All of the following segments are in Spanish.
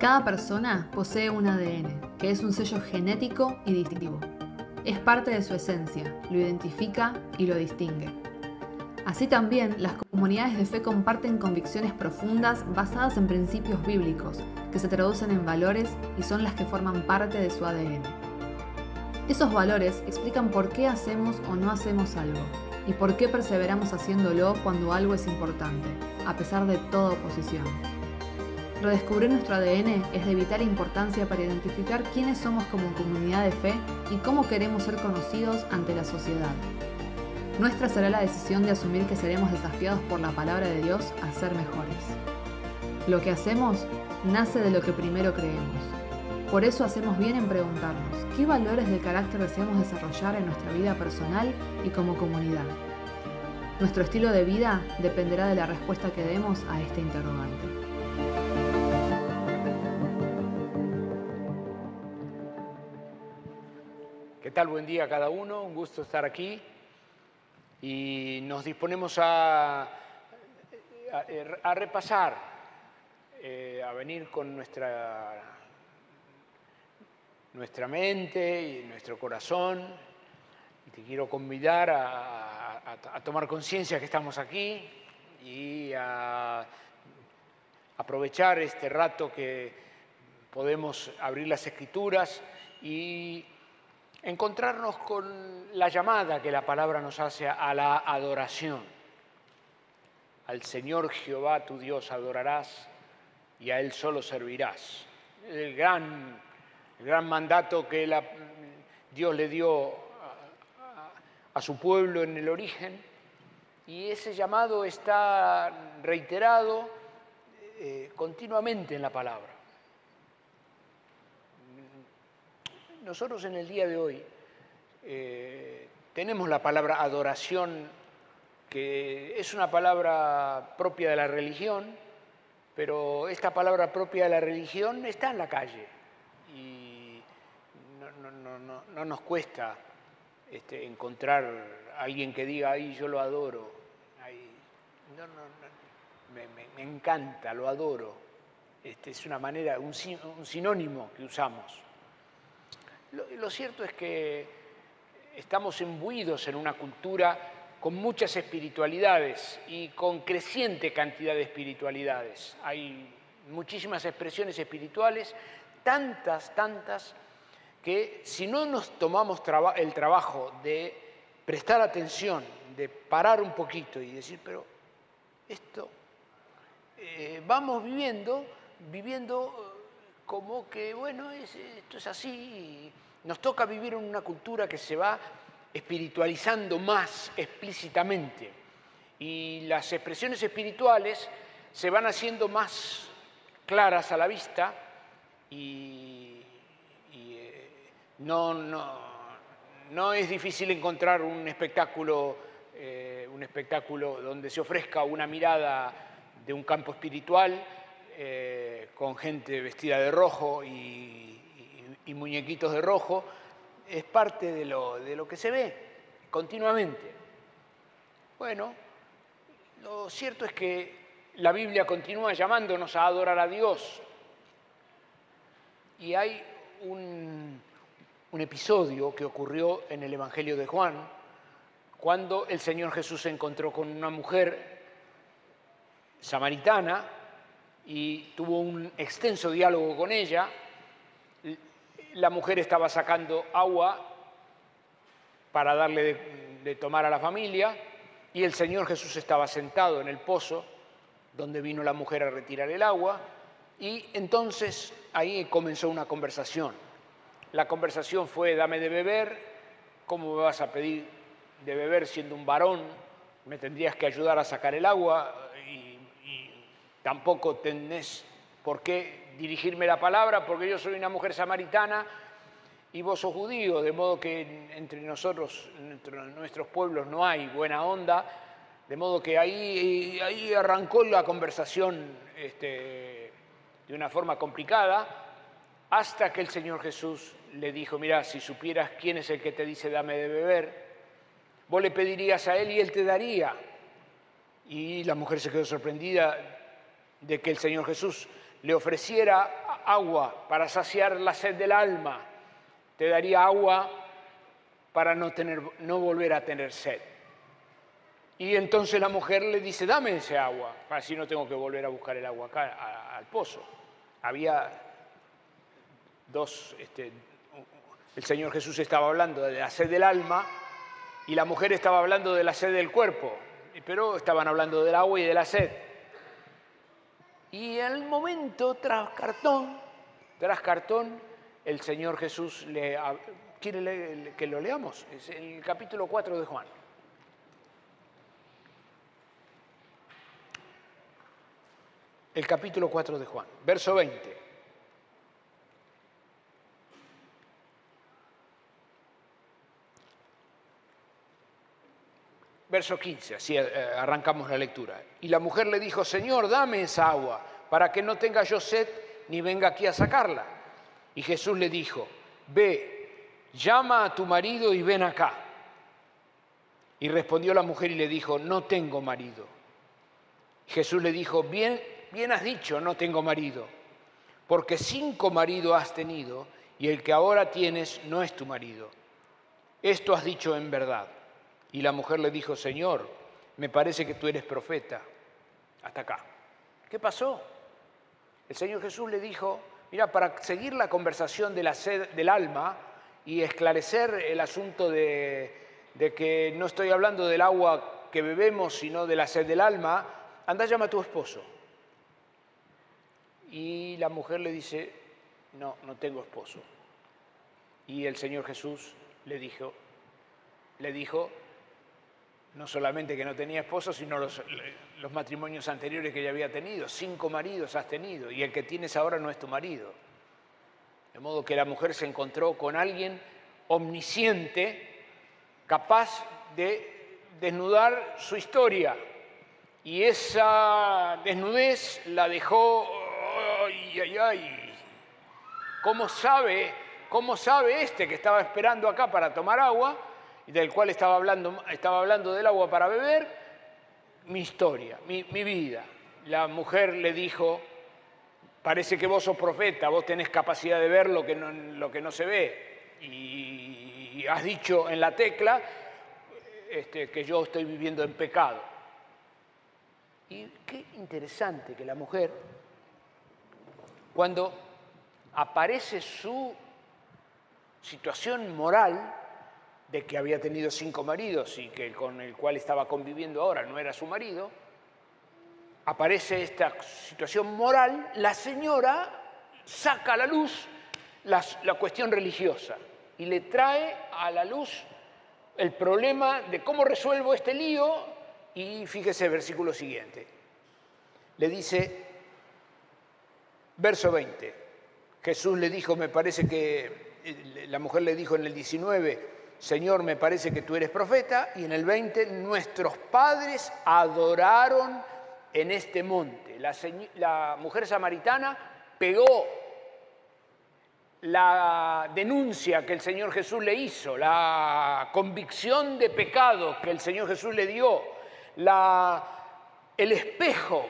Cada persona posee un ADN, que es un sello genético y distintivo. Es parte de su esencia, lo identifica y lo distingue. Así también, las comunidades de fe comparten convicciones profundas basadas en principios bíblicos, que se traducen en valores y son las que forman parte de su ADN. Esos valores explican por qué hacemos o no hacemos algo, y por qué perseveramos haciéndolo cuando algo es importante, a pesar de toda oposición. Redescubrir nuestro ADN es de vital importancia para identificar quiénes somos como comunidad de fe y cómo queremos ser conocidos ante la sociedad. Nuestra será la decisión de asumir que seremos desafiados por la palabra de Dios a ser mejores. Lo que hacemos nace de lo que primero creemos. Por eso hacemos bien en preguntarnos, ¿qué valores del carácter deseamos desarrollar en nuestra vida personal y como comunidad? Nuestro estilo de vida dependerá de la respuesta que demos a este interrogante. ¿Qué tal? Buen día a cada uno, un gusto estar aquí y nos disponemos a, a, repasar, eh, a venir con nuestra, nuestra mente y nuestro corazón y te quiero convidar a, a tomar conciencia que estamos aquí y a aprovechar este rato que podemos abrir las escrituras y encontrarnos con la llamada que la palabra nos hace a la adoración. Al Señor Jehová tu Dios adorarás y a Él solo servirás. El gran, gran mandato que Dios le dio a, su pueblo en el origen y ese llamado está reiterado eh, continuamente en la palabra. Nosotros en el día de hoy eh, tenemos la palabra adoración, que es una palabra propia de la religión, pero esta palabra propia de la religión está en la calle y no, nos cuesta este, encontrar a alguien que diga, ahí yo lo adoro, me, encanta, lo adoro. Este, es una manera, un sinónimo que usamos. Lo, cierto es que estamos imbuidos en una cultura con muchas espiritualidades y con creciente cantidad de espiritualidades. Hay muchísimas expresiones espirituales, tantas, tantas, que si no nos tomamos el trabajo de prestar atención, de parar un poquito y decir, pero esto, eh, vamos viviendo, viviendo como que, bueno, esto es así. Nos toca vivir en una cultura que se va espiritualizando más explícitamente y las expresiones espirituales se van haciendo más claras a la vista y, eh, no, no, es difícil encontrar un espectáculo, eh, un espectáculo donde se ofrezca una mirada de un campo espiritual eh, con gente vestida de rojo y, muñequitos de rojo, es parte de lo, de lo que se ve continuamente. Bueno, lo cierto es que la Biblia continúa llamándonos a adorar a Dios. Y hay un, un, episodio que ocurrió en el Evangelio de Juan, cuando el Señor Jesús se encontró con una mujer samaritana y tuvo un extenso diálogo con ella. La mujer estaba sacando agua para darle de, tomar a la familia y el Señor Jesús estaba sentado en el pozo donde vino la mujer a retirar el agua y entonces ahí comenzó una conversación. La conversación fue, dame de beber, ¿cómo me vas a pedir de beber siendo un varón? Me tendrías que ayudar a sacar el agua, Tampoco tenés por qué dirigirme la palabra porque yo soy una mujer samaritana y vos sos judío, de modo que entre nosotros, entre nuestros pueblos no hay buena onda, de modo que ahí, ahí arrancó la conversación este, de una forma complicada, hasta que el Señor Jesús le dijo, mira, si supieras quién es el que te dice dame de beber, vos le pedirías a él y él te daría. Y la mujer se quedó sorprendida de que el Señor Jesús le ofreciera agua para saciar la sed del alma, te daría agua para no, tener, no volver a tener sed. Y entonces la mujer le dice, dame ese agua, así no tengo que volver a buscar el agua acá al pozo. Había dos, este, el Señor Jesús estaba hablando de la sed del alma y la mujer estaba hablando de la sed del cuerpo, pero estaban hablando del agua y de la sed. Y al momento, tras cartón, tras cartón, el Señor Jesús le... ¿Quiere que lo leamos? Es el capítulo 4 de Juan. El capítulo 4 de Juan, verso 20. Verso 15, así eh, arrancamos la lectura. Y la mujer le dijo, Señor, dame esa agua para que no tenga yo sed ni venga aquí a sacarla. Y Jesús le dijo, ve, llama a tu marido y ven acá. Y respondió la mujer y le dijo, no tengo marido. Jesús le dijo, bien, bien has dicho, no tengo marido, porque cinco maridos has tenido y el que ahora tienes no es tu marido. Esto has dicho en verdad. Y la mujer le dijo, Señor, me parece que tú eres profeta. Hasta acá. ¿Qué pasó? El Señor Jesús le dijo, mira, para seguir la conversación de la sed del alma y esclarecer el asunto de, de que no estoy hablando del agua que bebemos, sino de la sed del alma, anda llama a tu esposo. Y la mujer le dice, no, no tengo esposo. Y el Señor Jesús le dijo, le dijo, no solamente que no tenía esposo, sino los, matrimonios anteriores que ella había tenido. Cinco maridos has tenido y el que tienes ahora no es tu marido. De modo que la mujer se encontró con alguien omnisciente, capaz de desnudar su historia. Y esa desnudez la dejó, ay, ay, ay. ¿Cómo sabe, cómo sabe este que estaba esperando acá para tomar agua? Del cual estaba hablando, estaba hablando del agua para beber, mi historia, mi, vida. La mujer le dijo, parece que vos sos profeta, vos tenés capacidad de ver lo que no, lo que no se ve. Y has dicho en la tecla este, que yo estoy viviendo en pecado. Y qué interesante que la mujer, cuando aparece su situación moral, de que había tenido cinco maridos y que con el cual estaba conviviendo ahora no era su marido, aparece esta situación moral, la señora saca a la luz la, cuestión religiosa y le trae a la luz el problema de cómo resuelvo este lío y fíjese el versículo siguiente. Le dice, verso 20, Jesús le dijo, me parece que eh, la mujer le dijo en el 19, Señor, me parece que tú eres profeta, y en el 20, nuestros padres adoraron en este monte. La, mujer samaritana pegó la denuncia que el Señor Jesús le hizo, la convicción de pecado que el Señor Jesús le dio, el espejo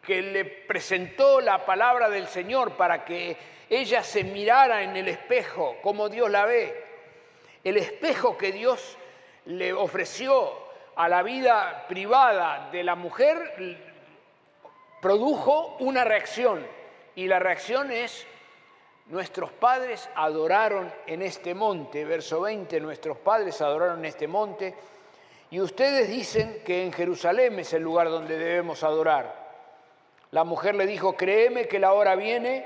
que le presentó la palabra del Señor para que ella se mirara en el espejo como Dios la ve el espejo que Dios le ofreció a la vida privada de la mujer produjo una reacción y la reacción es nuestros padres adoraron en este monte, verso 20, nuestros padres adoraron en este monte y ustedes dicen que en Jerusalén es el lugar donde debemos adorar. La mujer le dijo, créeme que la hora viene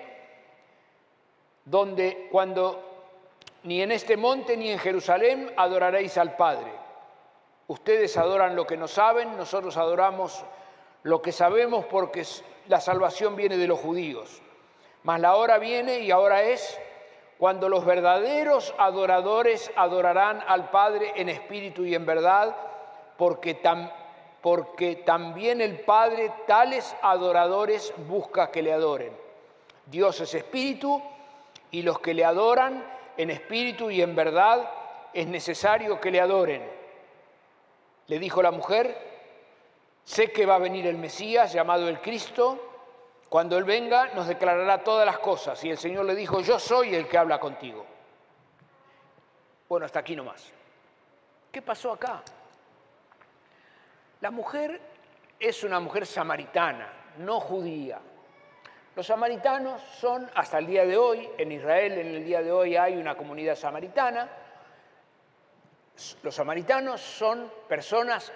donde cuando ni en este monte ni en Jerusalén adoraréis al Padre. Ustedes adoran lo que no saben, nosotros adoramos lo que sabemos porque la salvación viene de los judíos. Mas la hora viene y ahora es cuando los verdaderos adoradores adorarán al Padre en espíritu y en verdad, porque, también el Padre tales adoradores busca que le adoren. Dios es espíritu y los que le adoran en espíritu y en verdad, es necesario que le adoren. Le dijo la mujer, sé que va a venir el Mesías llamado el Cristo, Cuando Él venga nos declarará todas las cosas. Y el Señor le dijo, yo soy el que habla contigo. Bueno, hasta aquí nomás. ¿Qué pasó acá? La mujer es una mujer samaritana, no judía. Los samaritanos son, hasta el día de hoy, en Israel en el día de hoy hay una comunidad samaritana. Los samaritanos son personas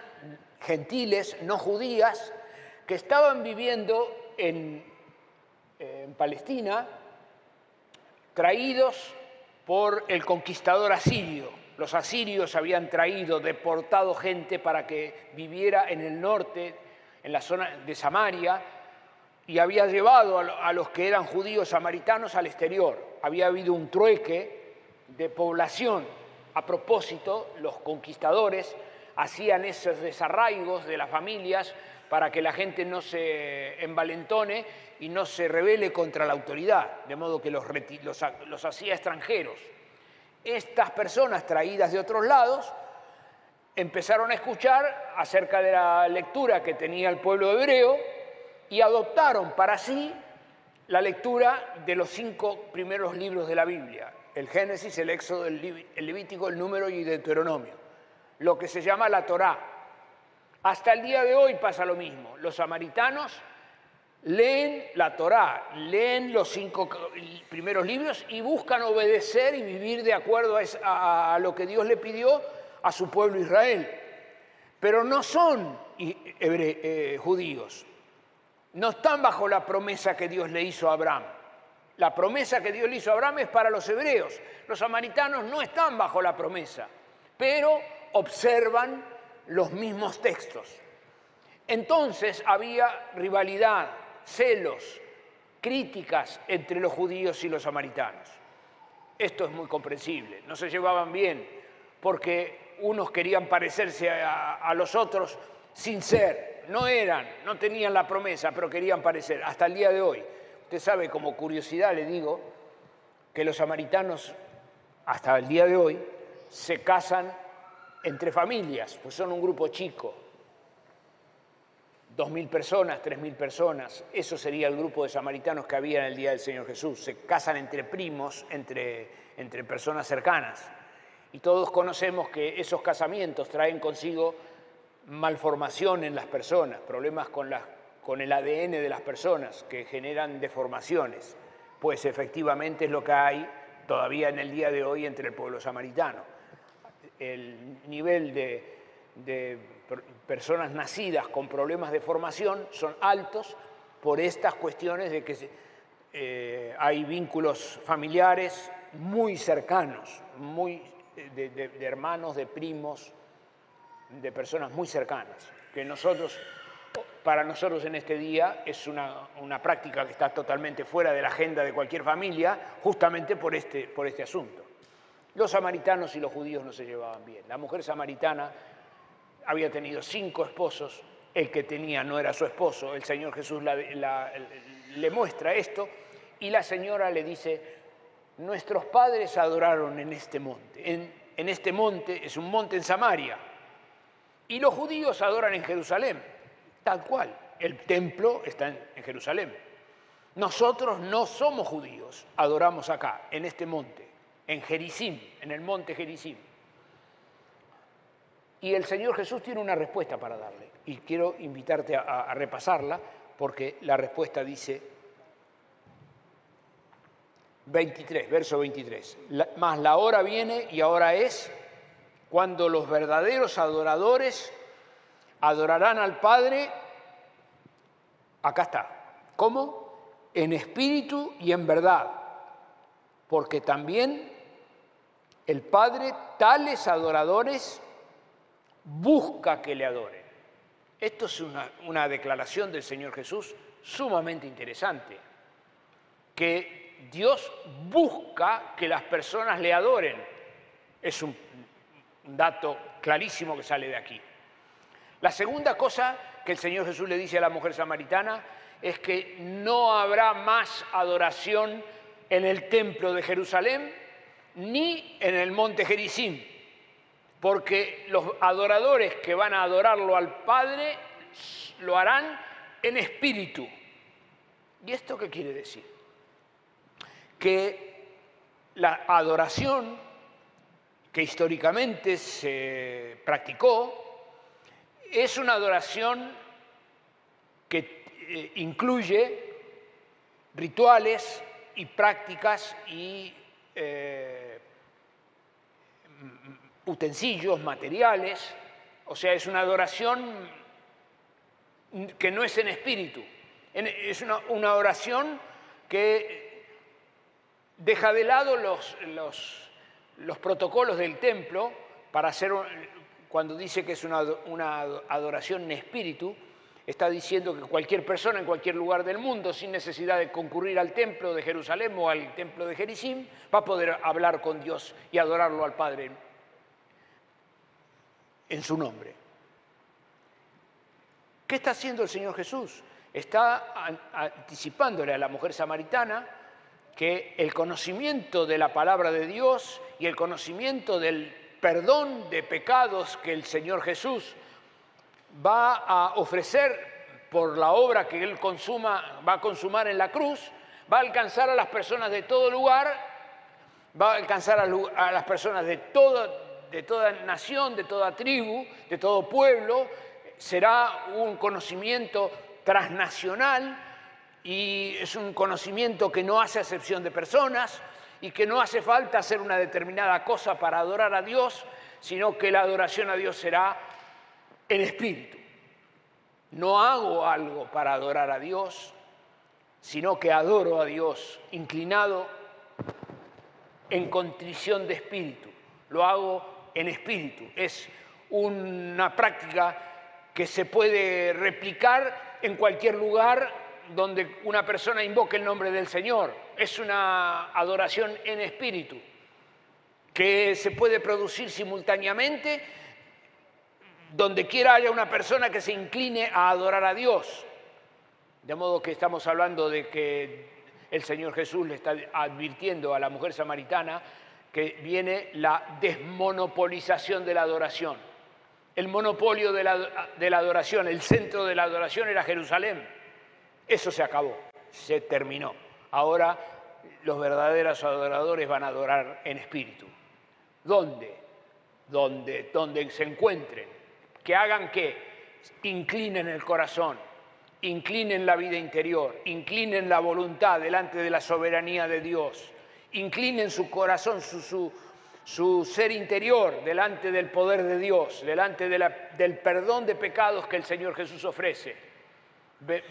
gentiles, no judías, que estaban viviendo en, Palestina, traídos por el conquistador asirio. Los asirios habían traído, deportado gente para que viviera en el norte, en la zona de Samaria, y había llevado a los que eran judíos samaritanos al exterior. Había habido un trueque de población. A propósito, los conquistadores hacían esos desarraigos de las familias para que la gente no se envalentone y no se rebele contra la autoridad, de modo que los, los, hacía extranjeros. Estas personas traídas de otros lados empezaron a escuchar acerca de la lectura que tenía el pueblo hebreo y adoptaron para sí la lectura de los cinco primeros libros de la Biblia, el Génesis, el Éxodo, el Levítico, el Número y el Deuteronomio, lo que se llama la Torá, hasta el día de hoy pasa lo mismo. Los samaritanos leen la Torá, leen los cinco primeros libros y buscan obedecer y vivir de acuerdo a, lo que Dios le pidió a su pueblo Israel. Pero no son eh, judíos, no están bajo la promesa que Dios le hizo a Abraham. La promesa que Dios le hizo a Abraham es para los hebreos. Los samaritanos no están bajo la promesa, pero observan los mismos textos. Entonces había rivalidad, celos, críticas entre los judíos y los samaritanos. Esto es muy comprensible, no se llevaban bien porque unos querían parecerse a, los otros sin ser, no eran, no tenían la promesa, pero querían parecer, hasta el día de hoy. Usted sabe, como curiosidad le digo, que los samaritanos, hasta el día de hoy, se casan entre familias, pues son un grupo chico, dos mil personas, tres mil personas, eso sería el grupo de samaritanos que había en el día del Señor Jesús. Se casan entre primos, entre, entre personas cercanas. Y todos conocemos que esos casamientos traen consigo malformación en las personas, problemas con, con el ADN de las personas que generan deformaciones. Pues efectivamente es lo que hay todavía en el día de hoy entre el pueblo samaritano el nivel de, personas nacidas con problemas de formación son altos por estas cuestiones de que eh, hay vínculos familiares muy cercanos, muy, de, hermanos, de primos, de personas muy cercanas, que nosotros, para nosotros en este día es una, una, práctica que está totalmente fuera de la agenda de cualquier familia, justamente por este, por este asunto. Los samaritanos y los judíos no se llevaban bien. La mujer samaritana había tenido cinco esposos, el que tenía no era su esposo, el Señor Jesús le muestra esto y la señora le dice, nuestros padres adoraron en este monte, en, este monte es un monte en Samaria, y los judíos adoran en Jerusalén, tal cual, el templo está en Jerusalén. Nosotros no somos judíos, adoramos acá, en este monte en Jericim, en el monte Jericim. Y el Señor Jesús tiene una respuesta para darle. Y quiero invitarte a, repasarla porque la respuesta dice 23, verso 23. Más la hora viene y ahora es cuando los verdaderos adoradores adorarán al Padre. Acá está. ¿Cómo? En espíritu y en verdad. Porque también el Padre tales adoradores busca que le adoren. Esto es una, declaración del Señor Jesús sumamente interesante, que Dios busca que las personas le adoren. Es un, un dato clarísimo que sale de aquí. La segunda cosa que el Señor Jesús le dice a la mujer samaritana es que no habrá más adoración en el templo de Jerusalén ni en el monte Jericín, porque los adoradores que van a adorarlo al Padre lo harán en espíritu. ¿Y esto qué quiere decir? Que la adoración que históricamente se practicó es una adoración que eh, incluye rituales y prácticas y eh, utensilios, materiales, o sea, es una adoración que no es en espíritu, es una, una oración que deja de lado los, los, los, protocolos del templo para hacer, cuando dice que es una, adoración en espíritu, está diciendo que cualquier persona en cualquier lugar del mundo, sin necesidad de concurrir al templo de Jerusalén o al templo de Jericim, va a poder hablar con Dios y adorarlo al Padre en su nombre. ¿Qué está haciendo el Señor Jesús? Está anticipándole a la mujer samaritana que el conocimiento de la palabra de Dios y el conocimiento del perdón de pecados que el Señor Jesús va a ofrecer por la obra que Él consuma, va a consumar en la cruz, va a alcanzar a las personas de todo lugar, va a alcanzar a, las personas de de toda nación, de toda tribu, de todo pueblo, será un conocimiento transnacional y es un conocimiento que no hace acepción de personas y que no hace falta hacer una determinada cosa para adorar a Dios, sino que la adoración a Dios será en espíritu. No hago algo para adorar a Dios, sino que adoro a Dios inclinado en contrición de espíritu. Lo hago en espíritu. Es una práctica que se puede replicar en cualquier lugar donde una persona invoque el nombre del Señor. Es una adoración en espíritu que se puede producir simultáneamente donde quiera haya una persona que se incline a adorar a Dios. De modo que estamos hablando de que el Señor Jesús le está advirtiendo a la mujer samaritana que viene la desmonopolización de la adoración. El monopolio de la, de la adoración, el centro de la adoración era Jerusalén. Eso se acabó, se terminó. Ahora los verdaderos adoradores van a adorar en espíritu. ¿Dónde? Donde, donde se encuentren que hagan que inclinen el corazón, inclinen la vida interior, inclinen la voluntad delante de la soberanía de Dios, inclinen su corazón, su, su, ser interior delante del poder de Dios, delante del perdón de pecados que el Señor Jesús ofrece.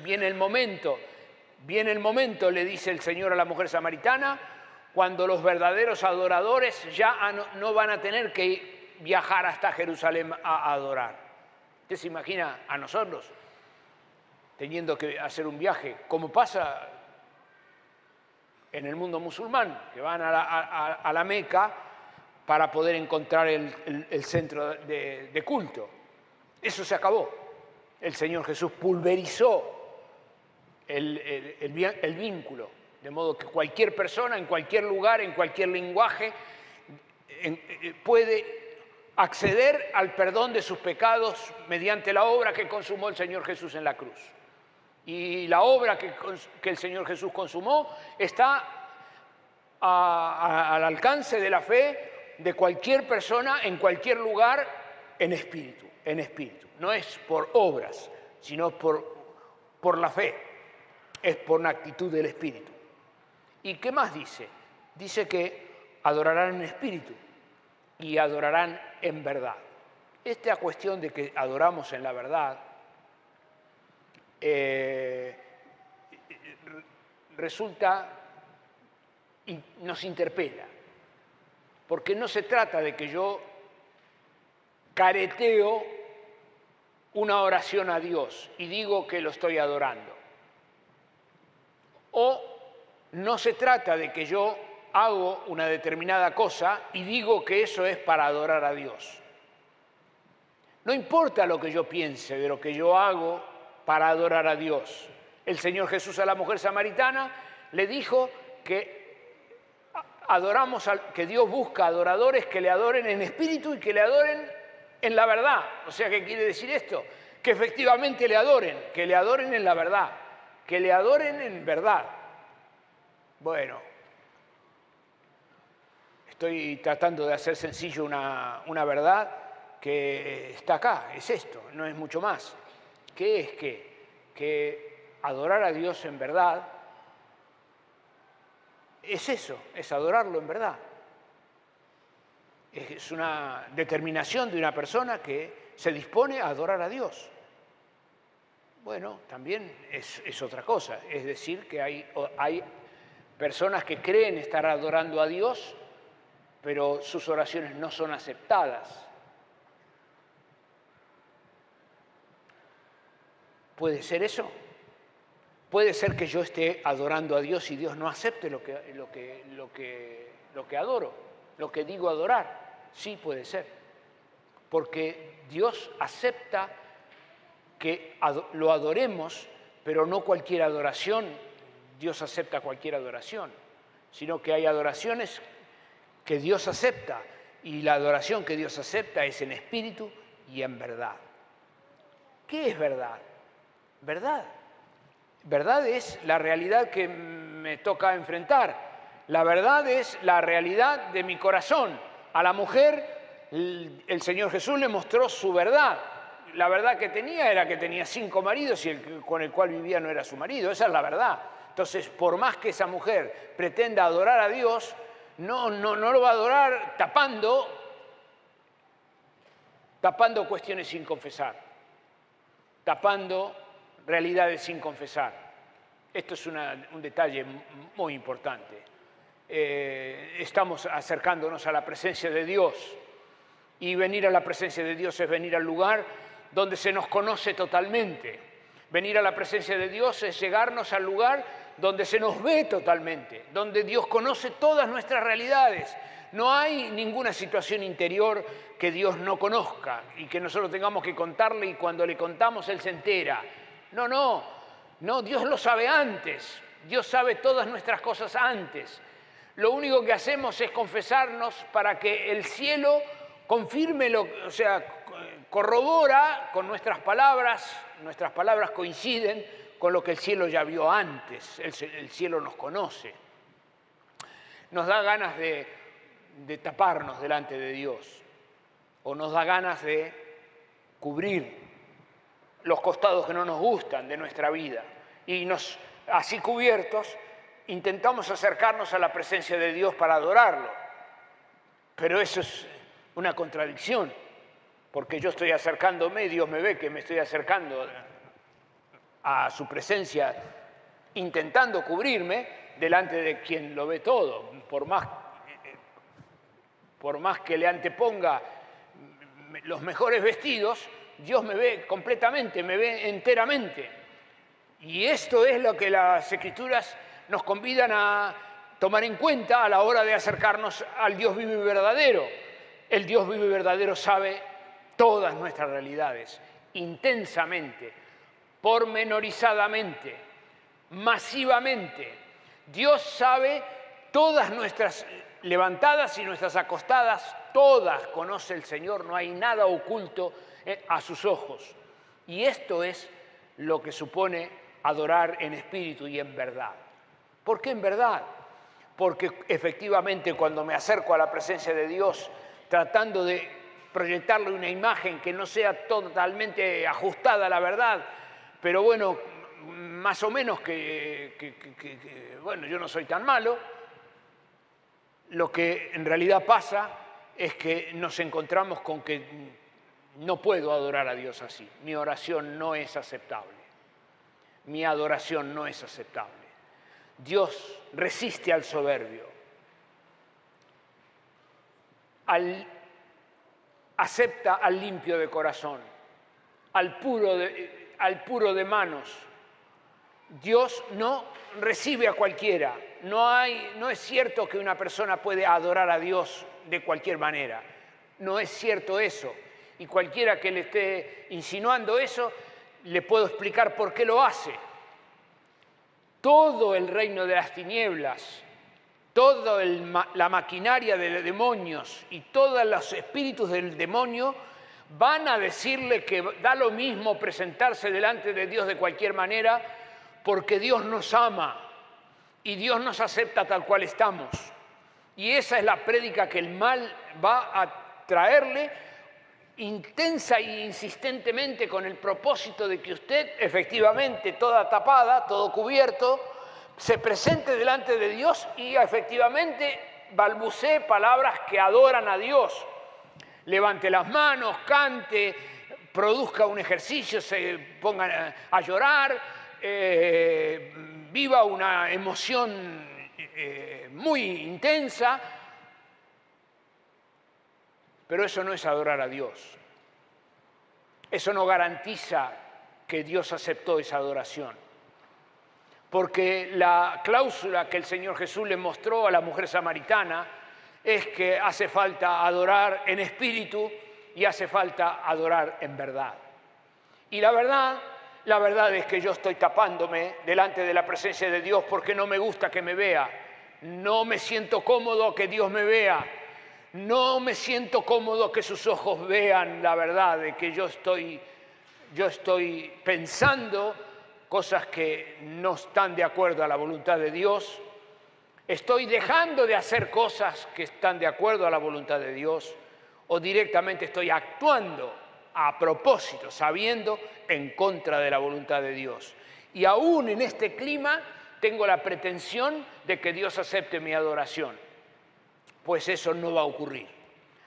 Viene el momento, viene el momento, le dice el Señor a la mujer samaritana, cuando los verdaderos adoradores ya no van a tener que viajar hasta Jerusalén a adorar. Usted se imagina a nosotros teniendo que hacer un viaje, como pasa en el mundo musulmán, que van a la, Meca para poder encontrar el, centro de, culto. Eso se acabó. El Señor Jesús pulverizó el vínculo, de modo que cualquier persona, en cualquier lugar, en cualquier lenguaje, eh, puede acceder al perdón de sus pecados mediante la obra que consumó el Señor Jesús en la cruz. Y la obra que, el Señor Jesús consumó está al alcance de la fe de cualquier persona en cualquier lugar en espíritu, en espíritu. No es por obras, sino por, por la fe, es por una actitud del espíritu. ¿Y qué más dice? Dice que adorarán en espíritu y adorarán en verdad. Esta cuestión de que adoramos en la verdad eh, resulta y nos interpela, porque no se trata de que yo careteo una oración a Dios y digo que lo estoy adorando. O no se trata de que yo hago una determinada cosa y digo que eso es para adorar a Dios. No importa lo que yo piense de lo que yo hago para adorar a Dios. El Señor Jesús a la mujer samaritana le dijo que adoramos que Dios busca adoradores que le adoren en espíritu y que le adoren en la verdad. O sea, ¿qué quiere decir esto? Que efectivamente le adoren, que le adoren en la verdad, que le adoren en verdad. Bueno, estoy tratando de hacer sencillo una, una verdad que está acá, es esto, no es mucho más. ¿Qué es que? Que adorar a Dios en verdad es eso, es adorarlo en verdad. Es una determinación de una persona que se dispone a adorar a Dios. Bueno, también es, otra cosa, es decir, que hay, hay personas que creen estar adorando a Dios, pero sus oraciones no son aceptadas. ¿Puede ser eso? Puede ser que yo esté adorando a Dios y Dios no acepte lo que, lo que, lo que, lo que adoro, lo que digo adorar. Sí puede ser, porque Dios acepta que lo adoremos, pero no cualquier adoración, Dios acepta cualquier adoración, sino que hay adoraciones que Dios acepta y la adoración que Dios acepta es en espíritu y en verdad. ¿Qué es verdad? Verdad. Verdad es la realidad que me toca enfrentar. La verdad es la realidad de mi corazón a la mujer el, Señor Jesús le mostró su verdad. La verdad que tenía era que tenía cinco maridos y el con el cual vivía no era su marido. Esa es la verdad. Entonces, por más que esa mujer pretenda adorar a Dios, no, no, no lo va a adorar tapando, tapando cuestiones sin confesar, tapando realidades sin confesar. Esto es un detalle muy importante. Eh, estamos acercándonos a la presencia de Dios. Y venir a la presencia de Dios es venir al lugar donde se nos conoce totalmente. Venir a la presencia de Dios es llegarnos al lugar donde se nos ve totalmente, donde Dios conoce todas nuestras realidades. No hay ninguna situación interior que Dios no conozca y que nosotros tengamos que contarle y cuando le contamos Él se entera. No, no, no, Dios lo sabe antes. Dios sabe todas nuestras cosas antes. Lo único que hacemos es confesarnos para que el cielo confirme, lo, o sea, corrobora con nuestras palabras, nuestras palabras coinciden con lo que el cielo ya vio antes, el, cielo nos conoce. Nos da ganas de, de taparnos delante de Dios o nos da ganas de cubrir los costados que no nos gustan de nuestra vida y nos así cubiertos intentamos acercarnos a la presencia de Dios para adorarlo. Pero eso es una contradicción, porque yo estoy acercándome y Dios me ve que me estoy acercando a su presencia, intentando cubrirme delante de quien lo ve todo, por más, por más que le anteponga los mejores vestidos, Dios me ve completamente, me ve enteramente. Y esto es lo que las escrituras nos convidan a tomar en cuenta a la hora de acercarnos al Dios vivo y verdadero. El Dios vivo y verdadero sabe todas nuestras realidades, intensamente, pormenorizadamente, masivamente. Dios sabe todas nuestras levantadas y nuestras acostadas, todas conoce el Señor, no hay nada oculto eh, a sus ojos. Y esto es lo que supone adorar en espíritu y en verdad. ¿Por qué en verdad? Porque efectivamente cuando me acerco a la presencia de Dios tratando de proyectarle una imagen que no sea totalmente ajustada a la verdad, pero bueno, más o menos que, bueno, yo no soy tan malo, lo que en realidad pasa es que nos encontramos con que no puedo adorar a Dios así, mi oración no es aceptable, mi adoración no es aceptable. Dios resiste al soberbio, acepta al limpio de corazón, al puro de, al puro de manos. Dios no recibe a cualquiera. No, hay, no es cierto que una persona puede adorar a Dios de cualquier manera. No es cierto eso. Y cualquiera que le esté insinuando eso, le puedo explicar por qué lo hace todo el reino de las tinieblas, toda la maquinaria de demonios y todos los espíritus del demonio van a decirle que da lo mismo presentarse delante de Dios de cualquier manera, porque Dios nos ama y Dios nos acepta tal cual estamos. Y esa es la prédica que el mal va a traerle intensa e insistentemente con el propósito de que usted efectivamente toda tapada, todo cubierto, se presente delante de Dios y efectivamente balbucee palabras que adoran a Dios. Levante las manos, cante, produzca un ejercicio, se ponga a llorar, eh, viva una emoción eh, muy intensa, pero eso no es adorar a Dios. Eso no garantiza que Dios aceptó esa adoración. Porque la cláusula que el Señor Jesús le mostró a la mujer samaritana es que hace falta adorar en espíritu y hace falta adorar en verdad. Y la verdad, la verdad es que yo estoy tapándome delante de la presencia de Dios porque no me gusta que me vea. No me siento cómodo que Dios me vea. No me siento cómodo que sus ojos vean la verdad de que yo estoy, yo estoy pensando cosas que no están de acuerdo a la voluntad de Dios. Estoy dejando de hacer cosas que están de acuerdo a la voluntad de Dios o directamente estoy actuando a propósito, sabiendo en contra de la voluntad de Dios. Y aún en este clima tengo la pretensión de que Dios acepte mi adoración. Pues eso no va a ocurrir.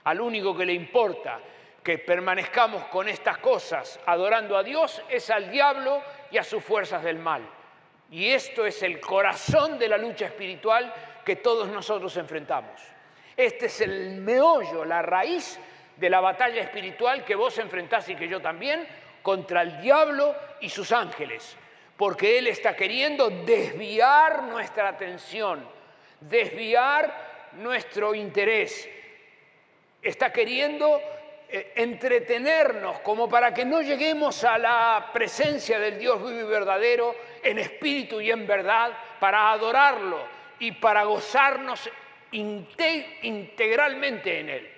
Al único que le importa que permanezcamos con estas cosas adorando a Dios es al diablo y a sus fuerzas del mal. Y esto es el corazón de la lucha espiritual que todos nosotros enfrentamos. Este es el meollo, la raíz de la batalla espiritual que vos enfrentás y que yo también contra el diablo y sus ángeles, porque él está queriendo desviar nuestra atención, desviar nuestro interés, está queriendo eh, entretenernos como para que no lleguemos a la presencia del Dios vivo y verdadero en espíritu y en verdad para adorarlo y para gozarnos integralmente en Él.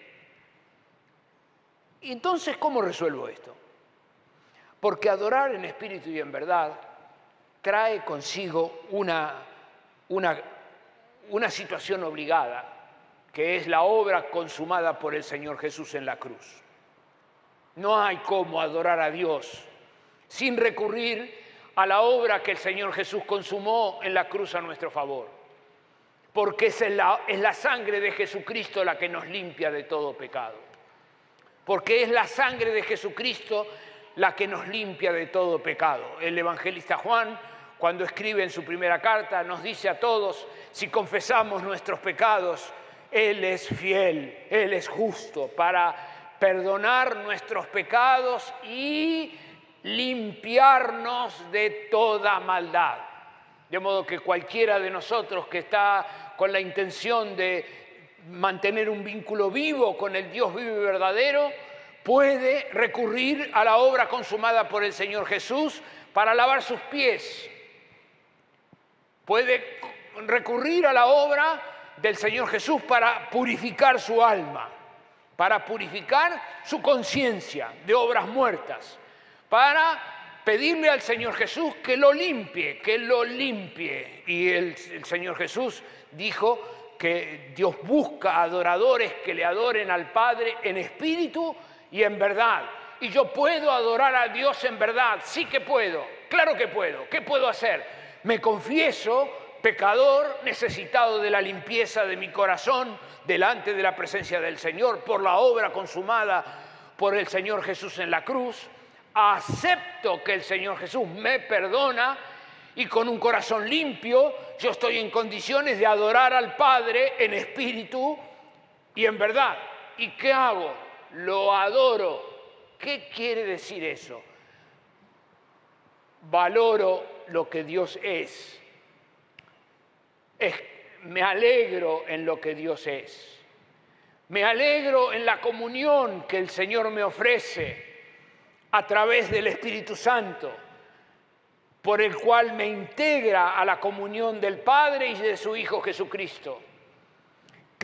Y entonces, ¿cómo resuelvo esto? Porque adorar en espíritu y en verdad trae consigo una, una, una situación obligada, que es la obra consumada por el Señor Jesús en la cruz. No hay cómo adorar a Dios sin recurrir a la obra que el Señor Jesús consumó en la cruz a nuestro favor porque es la, es la sangre de Jesucristo la que nos limpia de todo pecado. Porque es la sangre de Jesucristo la que nos limpia de todo pecado. El evangelista Juan, cuando escribe en su primera carta, nos dice a todos, si confesamos nuestros pecados, Él es fiel, Él es justo para perdonar nuestros pecados y limpiarnos de toda maldad. De modo que cualquiera de nosotros que está con la intención de mantener un vínculo vivo con el Dios vivo y verdadero, puede recurrir a la obra consumada por el Señor Jesús para lavar sus pies. Puede recurrir a la obra del Señor Jesús para purificar su alma, para purificar su conciencia de obras muertas, para pedirle al Señor Jesús que lo limpie, que lo limpie. Y el, Señor Jesús dijo que Dios busca adoradores que le adoren al Padre en espíritu y en verdad. Y yo puedo adorar a Dios en verdad, sí que puedo, claro que puedo. ¿Qué puedo hacer? Me confieso pecador, necesitado de la limpieza de mi corazón delante de la presencia del Señor por la obra consumada por el Señor Jesús en la cruz acepto que el Señor Jesús me perdona y con un corazón limpio yo estoy en condiciones de adorar al Padre en espíritu y en verdad. ¿Y qué hago? Lo adoro. ¿Qué quiere decir eso? Valoro lo que Dios es. me alegro en lo que Dios es. Me alegro en la comunión que el Señor me ofrece a través del Espíritu Santo, por el cual me integra a la comunión del Padre y de su Hijo Jesucristo.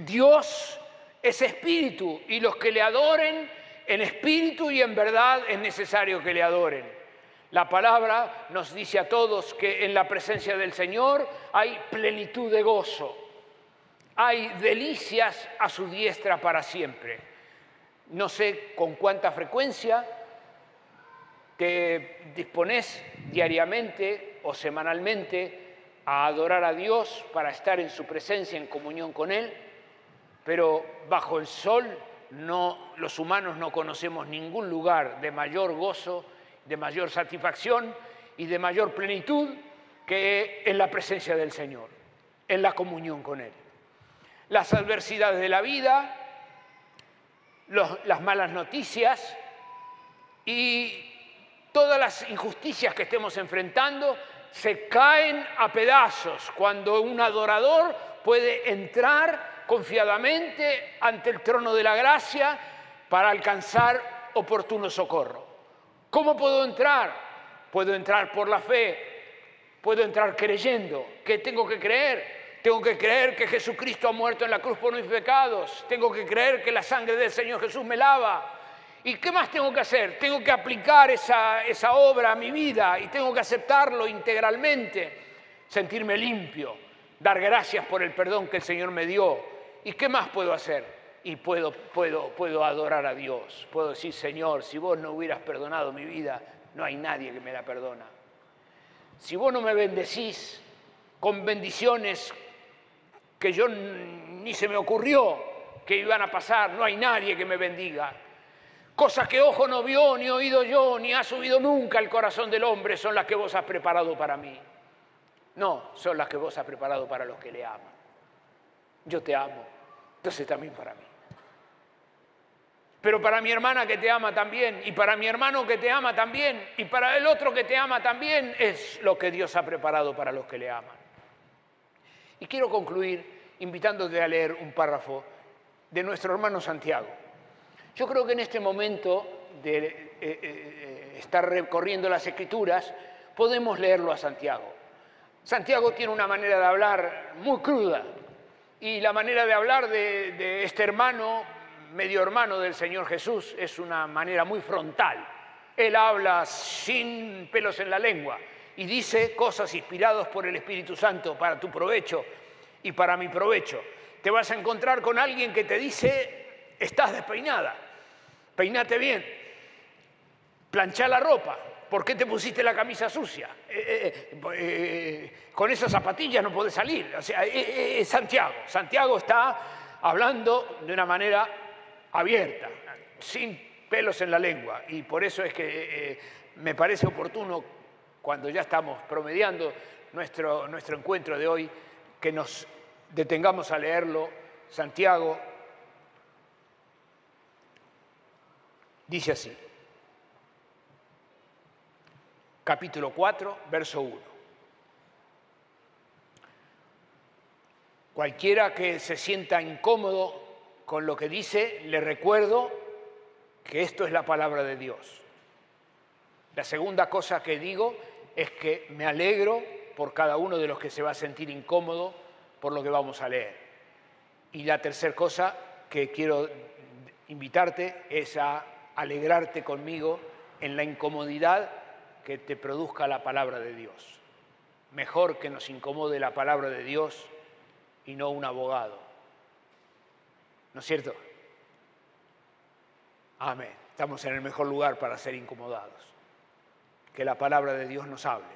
Dios es espíritu y los que le adoren en espíritu y en verdad es necesario que le adoren. La palabra nos dice a todos que en la presencia del Señor hay plenitud de gozo, hay delicias a su diestra para siempre. No sé con cuánta frecuencia te dispones diariamente o semanalmente a adorar a Dios para estar en su presencia, en comunión con Él, pero bajo el sol los humanos no conocemos ningún lugar de mayor gozo, de mayor satisfacción y de mayor plenitud que en la presencia del Señor, en la comunión con Él. Las adversidades de la vida, las malas noticias y todas las injusticias que estemos enfrentando se caen a pedazos cuando un adorador puede entrar confiadamente ante el trono de la gracia para alcanzar oportuno socorro. ¿Cómo puedo entrar? Puedo entrar por la fe, puedo entrar creyendo. ¿Qué tengo que creer? Tengo que creer que Jesucristo ha muerto en la cruz por mis pecados. Tengo que creer que la sangre del Señor Jesús me lava. ¿Y qué más tengo que hacer? Tengo que aplicar esa, esa obra a mi vida y tengo que aceptarlo integralmente, sentirme limpio, dar gracias por el perdón que el Señor me dio. ¿Y qué más puedo hacer? Y puedo, puedo, puedo adorar a Dios. Puedo decir, Señor, si vos no hubieras perdonado mi vida, no hay nadie que me la perdona. Si vos no me bendecís con bendiciones que yo ni se me ocurrió que iban a pasar, no hay nadie que me bendiga. Cosas que ojo no vio, ni oído yo, ni ha subido nunca al corazón del hombre, son las que vos has preparado para mí. No, son las que vos has preparado para los que le aman. Yo te amo, entonces también para mí. Pero para mi hermana que te ama también, y para mi hermano que te ama también, y para el otro que te ama también, es lo que Dios ha preparado para los que le aman. Y quiero concluir invitándote a leer un párrafo de nuestro hermano Santiago. Yo creo que en este momento de eh, eh, estar recorriendo las escrituras, podemos leerlo a Santiago. Santiago tiene una manera de hablar muy cruda y la manera de hablar de este hermano, medio hermano del Señor Jesús, es una manera muy frontal. Él habla sin pelos en la lengua y dice cosas inspiradas por el Espíritu Santo para tu provecho y para mi provecho. Te vas a encontrar con alguien que te dice, estás despeinada, peinate bien, plancha la ropa, ¿por qué te pusiste la camisa sucia? Eh, eh, eh, con esas zapatillas no puedes salir. O sea, Santiago. Santiago está hablando de una manera abierta, sin pelos en la lengua. Y por eso es que me parece oportuno, cuando ya estamos promediando nuestro, nuestro encuentro de hoy, que nos detengamos a leerlo. Santiago Dice así, capítulo 4, verso 1. Cualquiera que se sienta incómodo con lo que dice, le recuerdo que esto es la palabra de Dios. La segunda cosa que digo es que me alegro por cada uno de los que se va a sentir incómodo por lo que vamos a leer. Y la tercera cosa que quiero invitarte es a alegrarte conmigo en la incomodidad que te produzca la palabra de Dios. Mejor que nos incomode la palabra de Dios y no un abogado. ¿No es cierto? Amén. Estamos en el mejor lugar para ser incomodados. Que la palabra de Dios nos hable.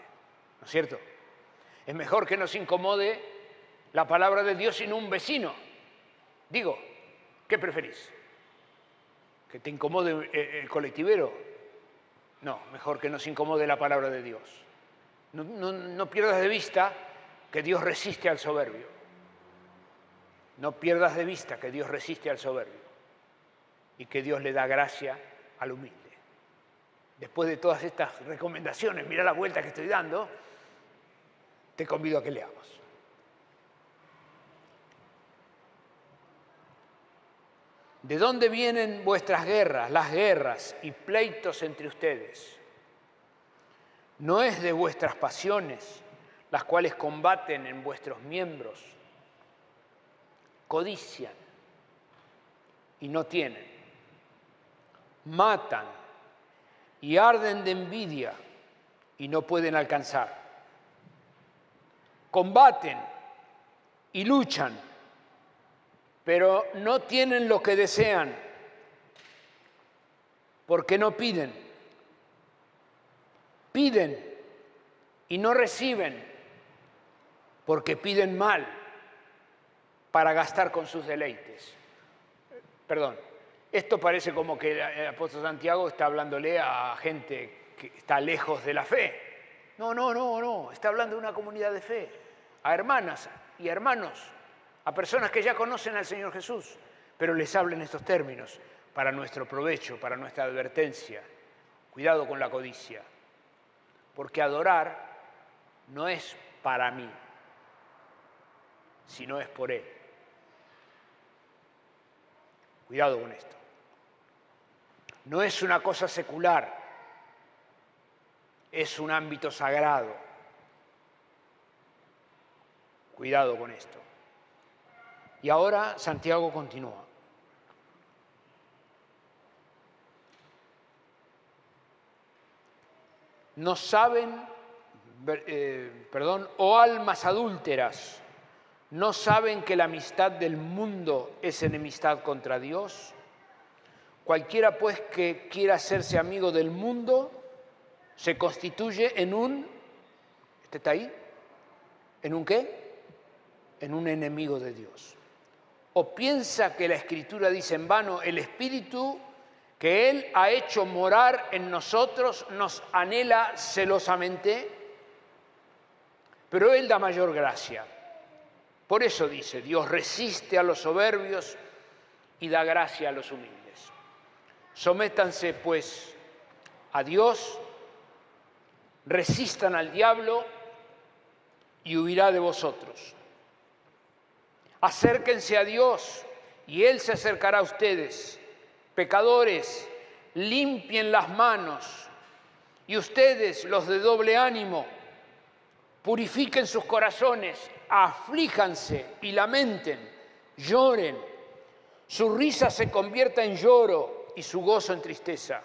¿No es cierto? Es mejor que nos incomode la palabra de Dios sin un vecino. Digo, ¿qué preferís? que te incomode el colectivero. No, mejor que nos incomode la palabra de Dios. No, pierdas de vista que Dios resiste al soberbio. No pierdas de vista que Dios resiste al soberbio y que Dios le da gracia al humilde. Después de todas estas recomendaciones, mira la vuelta que estoy dando, te convido a que leamos. ¿De dónde vienen vuestras guerras, las guerras y pleitos entre ustedes? ¿No es de vuestras pasiones, las cuales combaten en vuestros miembros? Codician y no tienen. Matan y arden de envidia y no pueden alcanzar. Combaten y luchan, pero no tienen lo que desean porque no piden. Piden y no reciben porque piden mal para gastar con sus deleites. Perdón, esto parece como que el apóstol Santiago está hablándole a gente que está lejos de la fe. No, no, no, no, está hablando de una comunidad de fe, a hermanas y hermanos, a personas que ya conocen al Señor Jesús, pero les hablen estos términos para nuestro provecho, para nuestra advertencia. Cuidado con la codicia, porque adorar no es para mí, sino es por Él. Cuidado con esto. No es una cosa secular, es un ámbito sagrado. Cuidado con esto. Y ahora Santiago continúa. No saben, eh, perdón, o almas adúlteras, no saben que la amistad del mundo es enemistad contra Dios. Cualquiera pues que quiera hacerse amigo del mundo se constituye en un, ¿este está ahí? ¿En un qué? En un enemigo de Dios. O piensa que la Escritura dice en vano, el Espíritu que Él ha hecho morar en nosotros nos anhela celosamente, pero Él da mayor gracia. Por eso dice, Dios resiste a los soberbios y da gracia a los humildes. Sométanse pues a Dios resistan al diablo y huirá de vosotros. Acérquense a Dios y Él se acercará a ustedes. Pecadores, limpien las manos y ustedes, los de doble ánimo, purifiquen sus corazones, aflíjanse y lamenten, lloren. Su risa se convierta en lloro y su gozo en tristeza.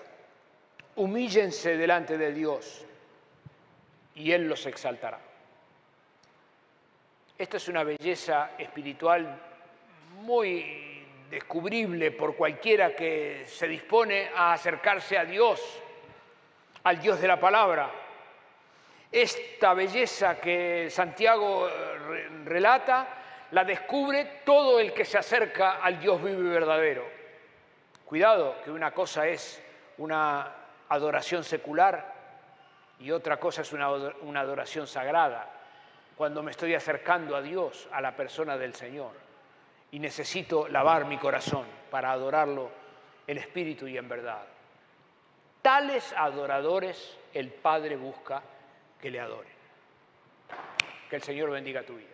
Humíllense delante de Dios y Él los exaltará. Esta es una belleza espiritual muy descubrible por cualquiera que se dispone a acercarse a Dios, al Dios de la palabra. Esta belleza que Santiago eh, relata la descubre todo el que se acerca al Dios vivo y verdadero. Cuidado, que una cosa es una adoración secular y otra cosa es una, adoración sagrada, cuando me estoy acercando a Dios, a la persona del Señor, y necesito lavar mi corazón para adorarlo en espíritu y en verdad. Tales adoradores el Padre busca que le adoren. Que el Señor bendiga tu vida.